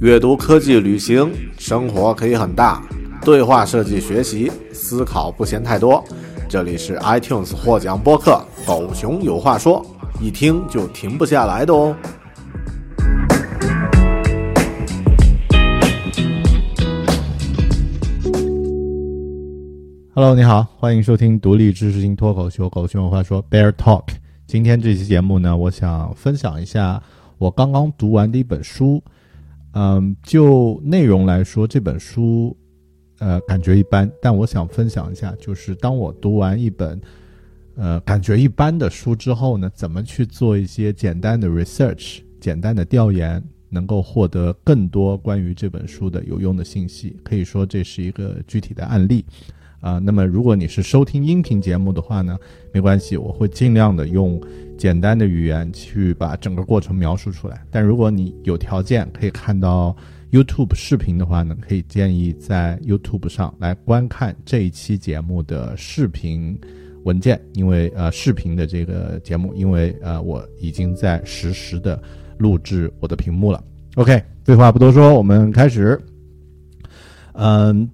阅读、科技、旅行，生活可以很大。对话设计、学习、思考不嫌太多。这里是 iTunes 获奖播客《狗熊有话说》，一听就停不下来的哦。Hello，你好，欢迎收听独立知识型脱口秀《狗熊有话说》Bear Talk。今天这期节目呢，我想分享一下我刚刚读完的一本书。嗯，就内容来说，这本书，呃，感觉一般。但我想分享一下，就是当我读完一本，呃，感觉一般的书之后呢，怎么去做一些简单的 research、简单的调研，能够获得更多关于这本书的有用的信息。可以说这是一个具体的案例。啊，那么如果你是收听音频节目的话呢，没关系，我会尽量的用简单的语言去把整个过程描述出来。但如果你有条件可以看到 YouTube 视频的话呢，可以建议在 YouTube 上来观看这一期节目的视频文件，因为呃视频的这个节目，因为呃我已经在实时的录制我的屏幕了。OK，废话不多说，我们开始。嗯。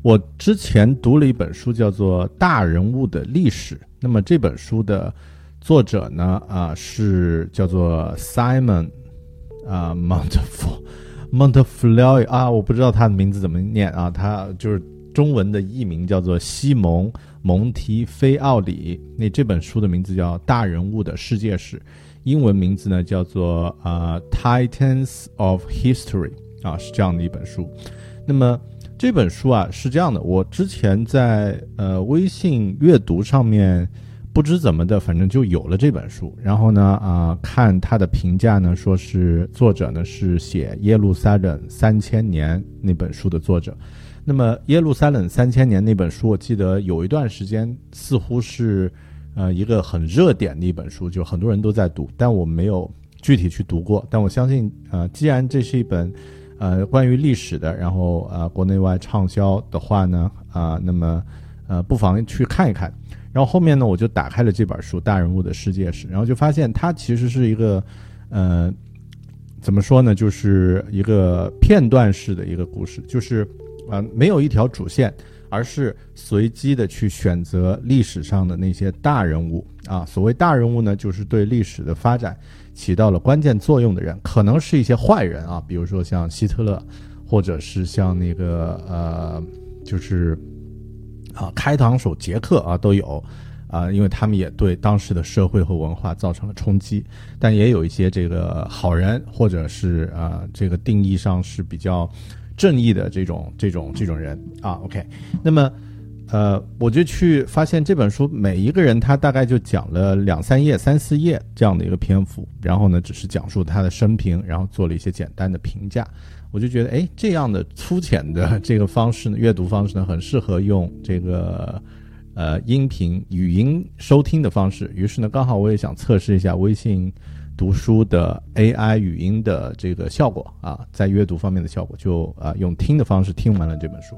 我之前读了一本书，叫做《大人物的历史》。那么这本书的作者呢，啊，是叫做 Simon 啊 m o n t f o r m o n t f l o r 啊，我不知道他的名字怎么念啊，他就是中文的译名叫做西蒙蒙提菲奥里。那这本书的名字叫《大人物的世界史》，英文名字呢叫做啊 Titans of History 啊，是这样的一本书。那么。这本书啊是这样的，我之前在呃微信阅读上面不知怎么的，反正就有了这本书。然后呢啊，看他的评价呢，说是作者呢是写《耶路撒冷三千年》那本书的作者。那么《耶路撒冷三千年》那本书，我记得有一段时间似乎是呃一个很热点的一本书，就很多人都在读，但我没有具体去读过。但我相信啊，既然这是一本。呃，关于历史的，然后呃，国内外畅销的话呢，啊，那么呃，不妨去看一看。然后后面呢，我就打开了这本书《大人物的世界史》，然后就发现它其实是一个，呃，怎么说呢，就是一个片段式的一个故事，就是啊，没有一条主线，而是随机的去选择历史上的那些大人物啊。所谓大人物呢，就是对历史的发展。起到了关键作用的人，可能是一些坏人啊，比如说像希特勒，或者是像那个呃，就是啊，开膛手杰克啊，都有啊，因为他们也对当时的社会和文化造成了冲击。但也有一些这个好人，或者是啊，这个定义上是比较正义的这种这种这种人啊。OK，那么。呃，我就去发现这本书，每一个人他大概就讲了两三页、三四页这样的一个篇幅，然后呢，只是讲述他的生平，然后做了一些简单的评价。我就觉得，哎，这样的粗浅的这个方式呢，阅读方式呢，很适合用这个呃音频语音收听的方式。于是呢，刚好我也想测试一下微信读书的 AI 语音的这个效果啊，在阅读方面的效果，就啊用听的方式听完了这本书。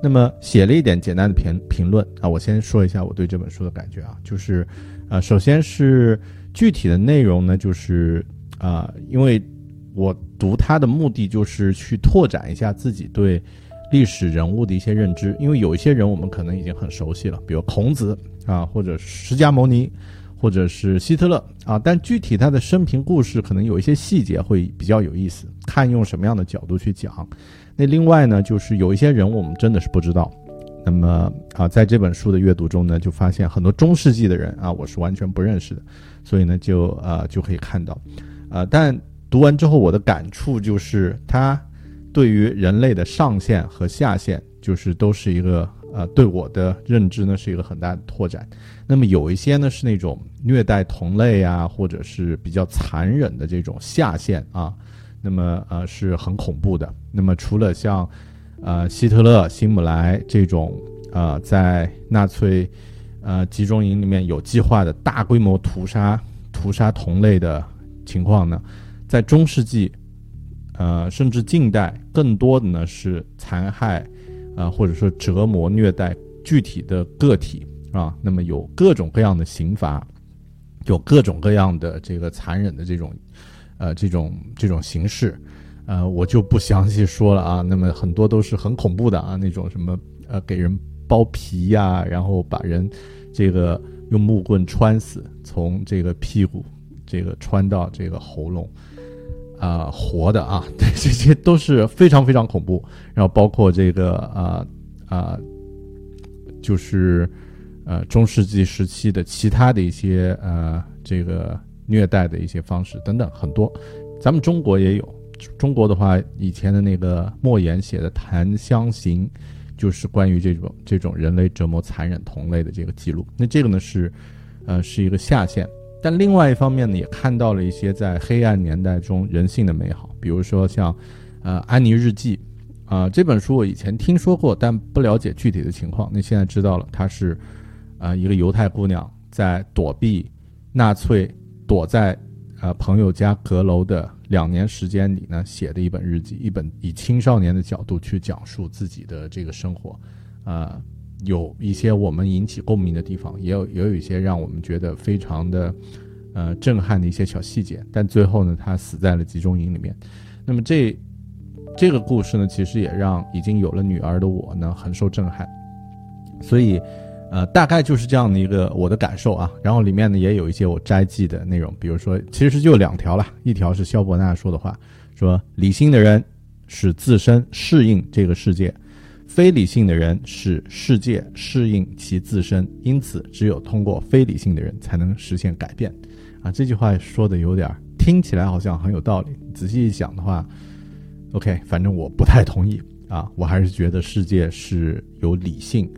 那么写了一点简单的评评论啊，我先说一下我对这本书的感觉啊，就是，呃，首先是具体的内容呢，就是啊，因为我读它的目的就是去拓展一下自己对历史人物的一些认知，因为有一些人我们可能已经很熟悉了，比如孔子啊，或者释迦牟尼，或者是希特勒啊，但具体他的生平故事可能有一些细节会比较有意思，看用什么样的角度去讲。那另外呢，就是有一些人我们真的是不知道。那么啊，在这本书的阅读中呢，就发现很多中世纪的人啊，我是完全不认识的。所以呢，就呃就可以看到，呃，但读完之后我的感触就是，他对于人类的上限和下限，就是都是一个呃对我的认知呢是一个很大的拓展。那么有一些呢是那种虐待同类啊，或者是比较残忍的这种下限啊。那么呃是很恐怖的。那么除了像，呃希特勒、辛姆莱这种呃在纳粹呃集中营里面有计划的大规模屠杀屠杀同类的情况呢，在中世纪，呃甚至近代，更多的呢是残害，啊或者说折磨虐待具体的个体啊。那么有各种各样的刑罚，有各种各样的这个残忍的这种。呃，这种这种形式，呃，我就不详细说了啊。那么很多都是很恐怖的啊，那种什么呃给人剥皮呀，然后把人这个用木棍穿死，从这个屁股这个穿到这个喉咙。啊，活的啊，对，这些都是非常非常恐怖。然后包括这个啊啊，就是呃中世纪时期的其他的一些呃这个虐待的一些方式等等很多。咱们中国也有，中国的话以前的那个莫言写的《檀香刑》，就是关于这种这种人类折磨残忍同类的这个记录。那这个呢是呃是一个下限。但另外一方面呢，也看到了一些在黑暗年代中人性的美好，比如说像，呃，《安妮日记》，啊，这本书我以前听说过，但不了解具体的情况。那现在知道了，它是，啊，一个犹太姑娘在躲避纳粹，躲在，呃，朋友家阁楼的两年时间里呢，写的一本日记，一本以青少年的角度去讲述自己的这个生活，啊。有一些我们引起共鸣的地方，也有也有一些让我们觉得非常的，呃，震撼的一些小细节。但最后呢，他死在了集中营里面。那么这这个故事呢，其实也让已经有了女儿的我呢，很受震撼。所以，呃，大概就是这样的一个我的感受啊。然后里面呢，也有一些我摘记的内容，比如说，其实就两条了，一条是肖伯纳说的话，说理性的人使自身适应这个世界。非理性的人使世界适应其自身，因此只有通过非理性的人才能实现改变。啊，这句话说的有点听起来好像很有道理，仔细一想的话，OK，反正我不太同意啊，我还是觉得世界是有理性，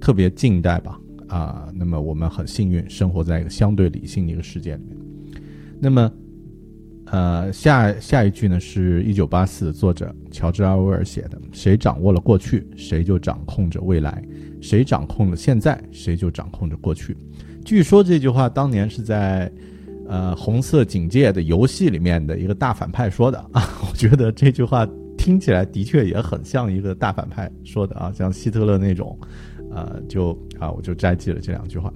特别近代吧啊，那么我们很幸运生活在一个相对理性的一个世界里面，那么。呃，下下一句呢是一九八四作者乔治奥威尔写的：“谁掌握了过去，谁就掌控着未来；谁掌控了现在，谁就掌控着过去。”据说这句话当年是在呃《红色警戒》的游戏里面的一个大反派说的啊。我觉得这句话听起来的确也很像一个大反派说的啊，像希特勒那种。呃，就啊，我就摘记了这两句话。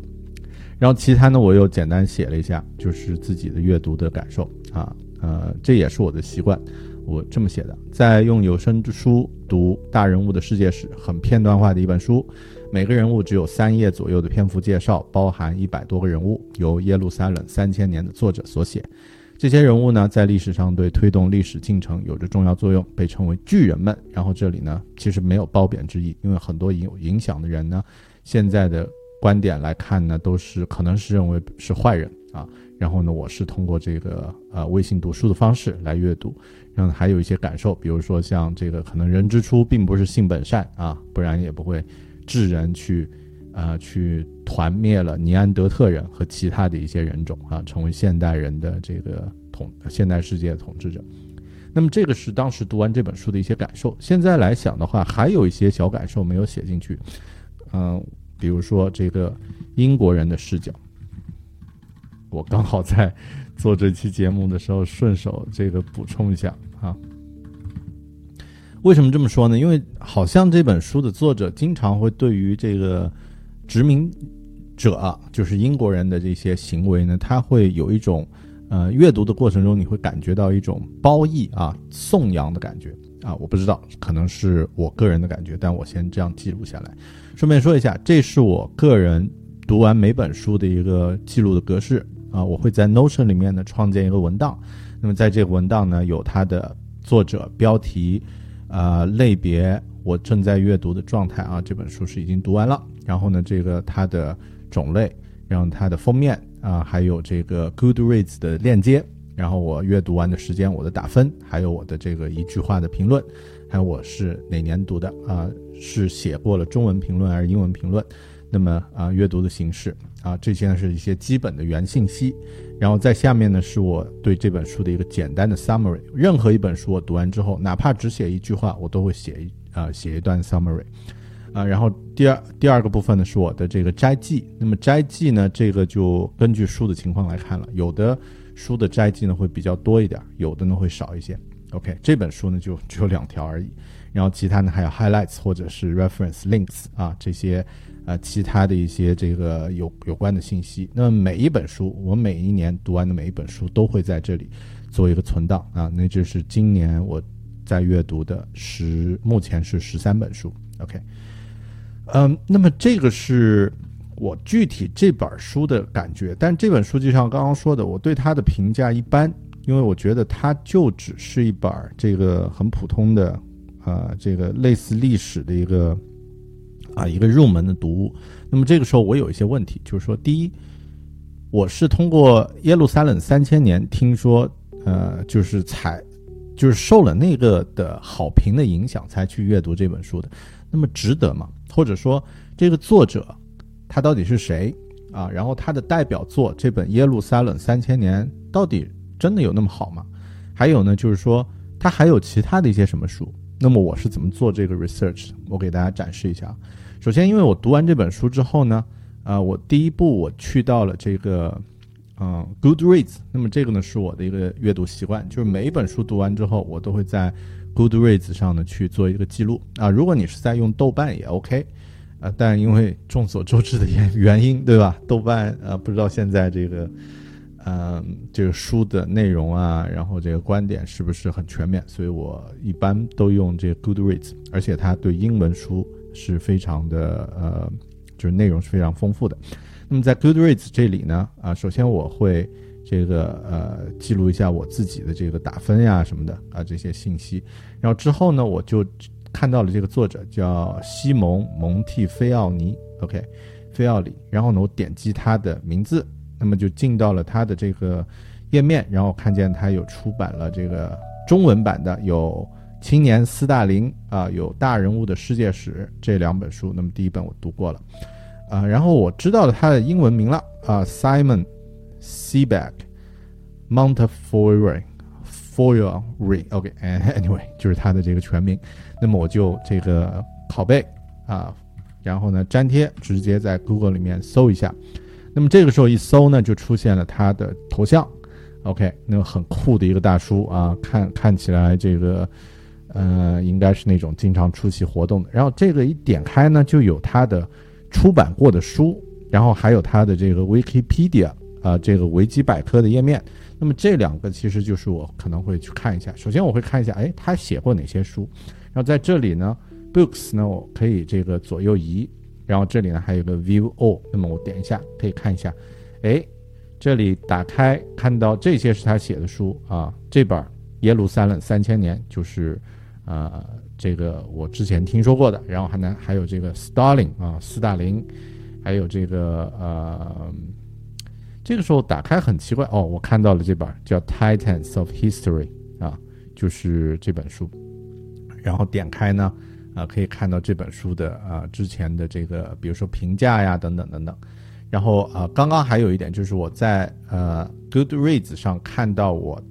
然后其他呢，我又简单写了一下，就是自己的阅读的感受啊，呃，这也是我的习惯，我这么写的，在用有声书读《大人物的世界史》，很片段化的一本书，每个人物只有三页左右的篇幅介绍，包含一百多个人物，由耶路撒冷三千年的作者所写，这些人物呢，在历史上对推动历史进程有着重要作用，被称为巨人们。然后这里呢，其实没有褒贬之意，因为很多有影响的人呢，现在的。观点来看呢，都是可能是认为是坏人啊。然后呢，我是通过这个呃微信读书的方式来阅读，然后还有一些感受，比如说像这个可能人之初并不是性本善啊，不然也不会智人去啊去团灭了尼安德特人和其他的一些人种啊，成为现代人的这个统现代世界的统治者。那么这个是当时读完这本书的一些感受。现在来想的话，还有一些小感受没有写进去，嗯。比如说这个英国人的视角，我刚好在做这期节目的时候顺手这个补充一下啊。为什么这么说呢？因为好像这本书的作者经常会对于这个殖民者，就是英国人的这些行为呢，他会有一种呃阅读的过程中，你会感觉到一种褒义啊、颂扬的感觉啊。我不知道，可能是我个人的感觉，但我先这样记录下来。顺便说一下，这是我个人读完每本书的一个记录的格式。啊，我会在 Notion 里面呢创建一个文档，那么在这个文档呢有它的作者、标题、啊类别、我正在阅读的状态。啊，这本书是已经读完了，然后呢这个它的种类，然后它的封面啊，还有这个 Goodreads 的链接，然后我阅读完的时间、我的打分，还有我的这个一句话的评论，还有我是哪年读的。啊。是写过了中文评论还是英文评论？那么啊，阅读的形式啊，这些呢是一些基本的原信息。然后在下面呢，是我对这本书的一个简单的 summary。任何一本书我读完之后，哪怕只写一句话，我都会写一啊写一段 summary。啊，然后第二第二个部分呢是我的这个摘记。那么摘记呢，这个就根据书的情况来看了。有的书的摘记呢会比较多一点，有的呢会少一些。OK，这本书呢就只有两条而已。然后其他呢还有 highlights 或者是 reference links 啊这些，呃其他的一些这个有有关的信息。那么每一本书，我每一年读完的每一本书都会在这里做一个存档啊。那就是今年我在阅读的十，目前是十三本书。OK，嗯，那么这个是我具体这本书的感觉，但这本书就像刚刚说的，我对它的评价一般，因为我觉得它就只是一本这个很普通的，呃，这个类似历史的一个啊一个入门的读物。那么这个时候我有一些问题，就是说，第一，我是通过耶路撒冷三千年听说，呃，就是才就是受了那个的好评的影响才去阅读这本书的。那么值得吗？或者说，这个作者他到底是谁啊？然后他的代表作这本《耶路撒冷三千年》到底真的有那么好吗？还有呢，就是说他还有其他的一些什么书？那么我是怎么做这个 research？我给大家展示一下。首先，因为我读完这本书之后呢，呃，我第一步我去到了这个嗯 Goodreads。那么这个呢是我的一个阅读习惯，就是每一本书读完之后，我都会在。Goodreads 上呢去做一个记录啊，如果你是在用豆瓣也 OK，啊，但因为众所周知的原原因，对吧？豆瓣呃不知道现在这个，嗯，这个书的内容啊，然后这个观点是不是很全面，所以我一般都用这个 Goodreads，而且它对英文书是非常的呃，就是内容是非常丰富的。那么在 Goodreads 这里呢，啊，首先我会。这个呃，记录一下我自己的这个打分呀什么的啊这些信息，然后之后呢，我就看到了这个作者叫西蒙蒙蒂菲奥尼，OK，菲奥里，然后呢，我点击他的名字，那么就进到了他的这个页面，然后看见他有出版了这个中文版的，有《青年斯大林》啊，有《大人物的世界史》这两本书，那么第一本我读过了，啊，然后我知道了他的英文名了啊，Simon。Seaback Montefiore Fiore，OK，Anyway，就是它的这个全名。那么我就这个拷贝啊，然后呢粘贴，直接在 Google 里面搜一下。那么这个时候一搜呢，就出现了他的头像。OK，那个很酷的一个大叔啊，看看起来这个呃，应该是那种经常出席活动的。然后这个一点开呢，就有他的出版过的书，然后还有他的这个 Wikipedia。啊，这个维基百科的页面，那么这两个其实就是我可能会去看一下。首先我会看一下，哎，他写过哪些书？然后在这里呢，books 呢，我可以这个左右移，然后这里呢还有个 view all，那么我点一下可以看一下，哎，这里打开看到这些是他写的书啊，这本《耶路撒冷三千年》就是啊，这个我之前听说过的，然后还能还有这个 Stalin 啊，斯大林，还有这个呃。这个时候打开很奇怪哦，我看到了这本叫《Titans of History》啊，就是这本书。然后点开呢，啊，可以看到这本书的啊之前的这个，比如说评价呀等等等等。然后啊，刚刚还有一点就是我在呃 Goodreads 上看到我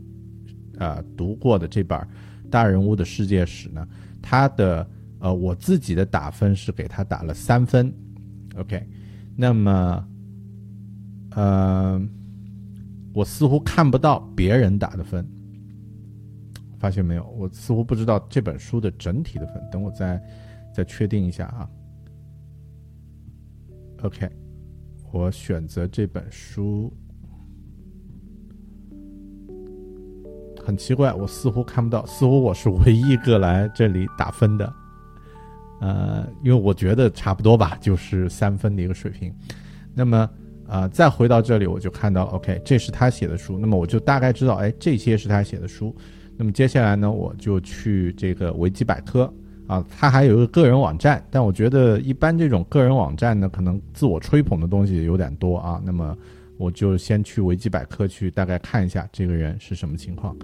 呃读过的这本《大人物的世界史》呢，它的呃我自己的打分是给他打了三分。OK，那么。呃，我似乎看不到别人打的分，发现没有？我似乎不知道这本书的整体的分。等我再再确定一下啊。OK，我选择这本书，很奇怪，我似乎看不到，似乎我是唯一一个来这里打分的。呃，因为我觉得差不多吧，就是三分的一个水平。那么。啊，再回到这里，我就看到，OK，这是他写的书，那么我就大概知道，哎，这些是他写的书。那么接下来呢，我就去这个维基百科啊，他还有一个个人网站，但我觉得一般这种个人网站呢，可能自我吹捧的东西有点多啊。那么我就先去维基百科去大概看一下这个人是什么情况。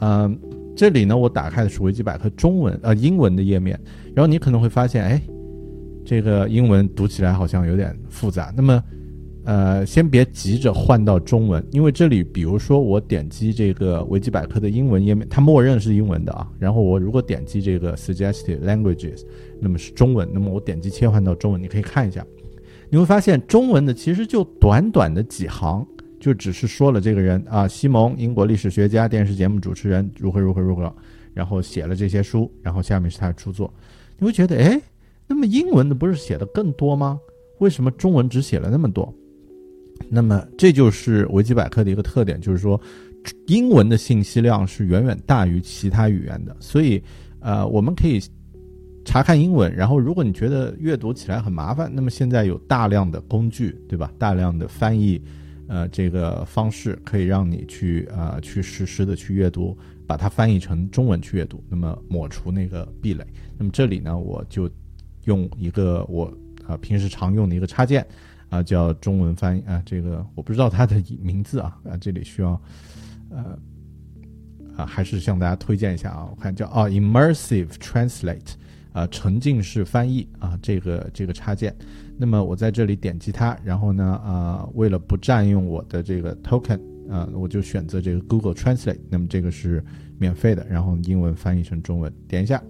嗯，这里呢，我打开的是维基百科中文呃英文的页面，然后你可能会发现，哎，这个英文读起来好像有点复杂。那么呃，先别急着换到中文，因为这里，比如说我点击这个维基百科的英文页面，它默认是英文的啊。然后我如果点击这个 suggested languages，那么是中文，那么我点击切换到中文，你可以看一下，你会发现中文的其实就短短的几行，就只是说了这个人啊，西蒙，英国历史学家、电视节目主持人，如何如何如何，然后写了这些书，然后下面是他的著作，你会觉得，哎，那么英文的不是写的更多吗？为什么中文只写了那么多？那么这就是维基百科的一个特点，就是说，英文的信息量是远远大于其他语言的，所以呃，我们可以查看英文，然后如果你觉得阅读起来很麻烦，那么现在有大量的工具，对吧？大量的翻译呃这个方式可以让你去呃去实时的去阅读，把它翻译成中文去阅读，那么抹除那个壁垒。那么这里呢，我就用一个我啊平时常用的一个插件。啊，叫中文翻译啊，这个我不知道它的名字啊啊，这里需要，呃，啊，还是向大家推荐一下啊，我看叫啊，Immersive Translate，啊，沉浸式翻译啊，这个这个插件，那么我在这里点击它，然后呢，啊，为了不占用我的这个 token，啊，我就选择这个 Google Translate，那么这个是免费的，然后英文翻译成中文，点一下。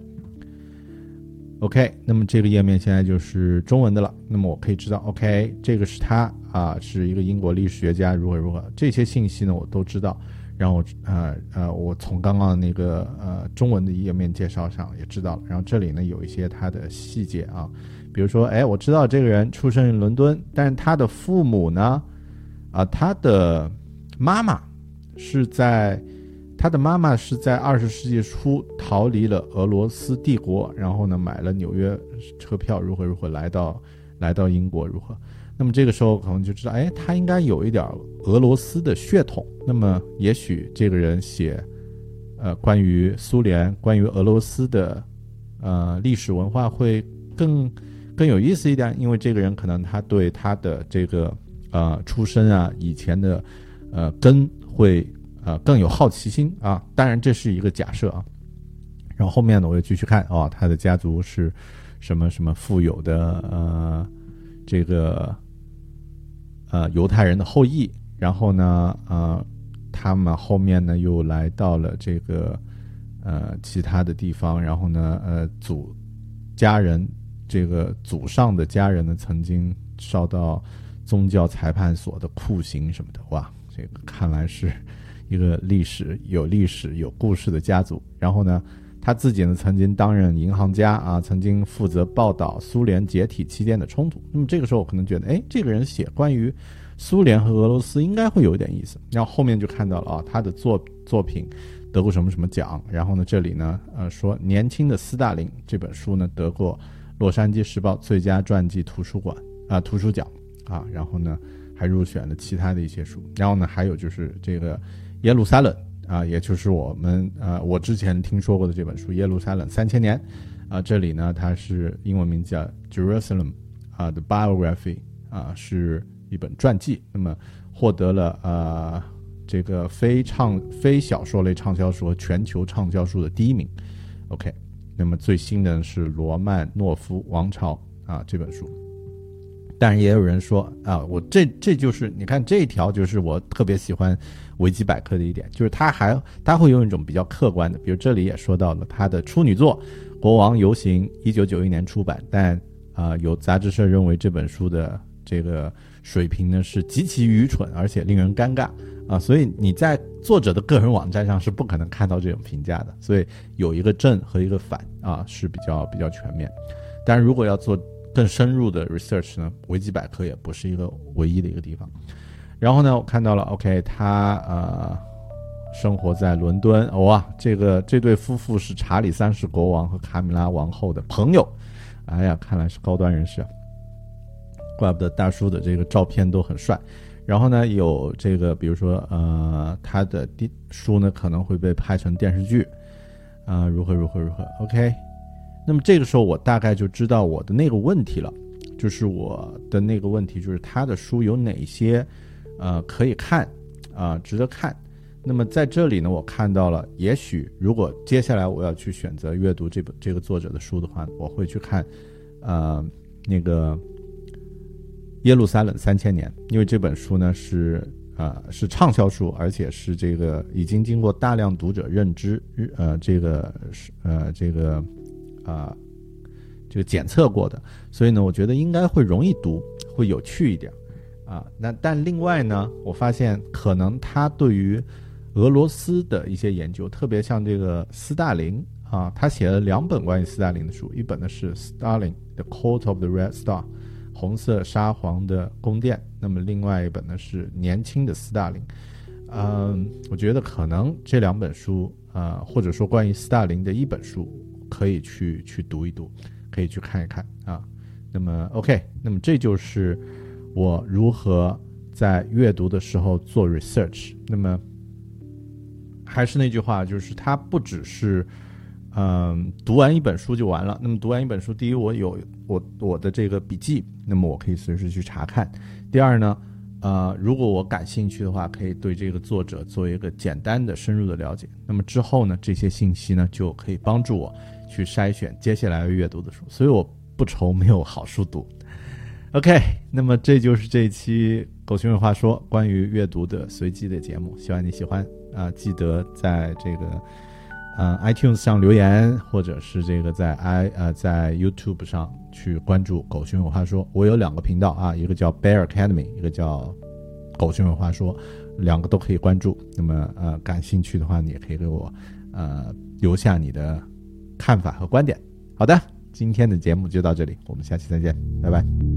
OK，那么这个页面现在就是中文的了。那么我可以知道，OK，这个是他啊，是一个英国历史学家，如何如何，这些信息呢我都知道。然后呃呃，我从刚刚那个呃中文的页面介绍上也知道了。然后这里呢有一些他的细节啊，比如说，哎，我知道这个人出生于伦敦，但是他的父母呢，啊，他的妈妈是在。他的妈妈是在二十世纪初逃离了俄罗斯帝国，然后呢买了纽约车票，如何如何来到来到英国，如何？那么这个时候可能就知道，哎，他应该有一点俄罗斯的血统。那么也许这个人写，呃，关于苏联、关于俄罗斯的，呃，历史文化会更更有意思一点，因为这个人可能他对他的这个呃出身啊，以前的呃根会。呃，更有好奇心啊！当然这是一个假设啊。然后后面呢，我又继续看哦，他的家族是什么什么富有的呃这个呃犹太人的后裔。然后呢，呃，他们后面呢又来到了这个呃其他的地方。然后呢，呃，祖家人这个祖上的家人呢，曾经受到宗教裁判所的酷刑什么的。哇，这个看来是。一个历史有历史有故事的家族，然后呢，他自己呢曾经担任银行家啊，曾经负责报道苏联解体期间的冲突。那么这个时候我可能觉得，哎，这个人写关于苏联和俄罗斯应该会有点意思。然后后面就看到了啊，他的作作品得过什么什么奖。然后呢，这里呢，呃，说《年轻的斯大林》这本书呢得过洛杉矶时报最佳传记图书馆啊图书奖啊。然后呢，还入选了其他的一些书。然后呢，还有就是这个。耶路撒冷啊，也就是我们呃，我之前听说过的这本书《耶路撒冷三千年》啊，这里呢，它是英文名叫《Jerusalem》啊的 Biography 啊，是一本传记。那么获得了呃这个非畅非小说类畅销书和全球畅销书的第一名。OK，那么最新的是罗曼诺夫王朝啊这本书。但是也有人说啊，我这这就是你看这一条就是我特别喜欢维基百科的一点，就是他还他会用一种比较客观的，比如这里也说到了他的处女作《国王游行》，一九九一年出版，但啊有杂志社认为这本书的这个水平呢是极其愚蠢，而且令人尴尬啊，所以你在作者的个人网站上是不可能看到这种评价的，所以有一个正和一个反啊是比较比较全面，但是如果要做。更深入的 research 呢，维基百科也不是一个唯一的一个地方。然后呢，我看到了，OK，他呃生活在伦敦，哇，这个这对夫妇是查理三世国王和卡米拉王后的朋友。哎呀，看来是高端人士，怪不得大叔的这个照片都很帅。然后呢，有这个，比如说呃，他的书呢可能会被拍成电视剧，啊，如何如何如何，OK。那么这个时候，我大概就知道我的那个问题了，就是我的那个问题就是他的书有哪些，呃，可以看，啊，值得看。那么在这里呢，我看到了，也许如果接下来我要去选择阅读这本这个作者的书的话，我会去看，呃，那个《耶路撒冷三千年》，因为这本书呢是啊是畅销书，而且是这个已经经过大量读者认知，呃，这个是呃这个。啊，这个检测过的，所以呢，我觉得应该会容易读，会有趣一点，啊，那但另外呢，我发现可能他对于俄罗斯的一些研究，特别像这个斯大林啊，他写了两本关于斯大林的书，一本呢是《Stalin: The Court of the Red Star》，红色沙皇的宫殿，那么另外一本呢是年轻的斯大林，嗯，我觉得可能这两本书，呃，或者说关于斯大林的一本书，可以去去读一读，可以去看一看啊。那么，OK，那么这就是我如何在阅读的时候做 research。那么，还是那句话，就是它不只是，嗯，读完一本书就完了。那么，读完一本书，第一，我有我我的这个笔记，那么我可以随时去查看；第二呢，呃，如果我感兴趣的话，可以对这个作者做一个简单的、深入的了解。那么之后呢，这些信息呢，就可以帮助我去筛选接下来要阅读的书。所以我。不愁没有好书读。OK，那么这就是这一期《狗熊有话说》关于阅读的随机的节目，希望你喜欢啊！记得在这个呃 iTunes 上留言，或者是这个在 i 呃在 YouTube 上去关注《狗熊有话说》。我有两个频道啊，一个叫 Bear Academy，一个叫《狗熊有话说》，两个都可以关注。那么呃，感兴趣的话，你也可以给我呃留下你的看法和观点。好的。今天的节目就到这里，我们下期再见，拜拜。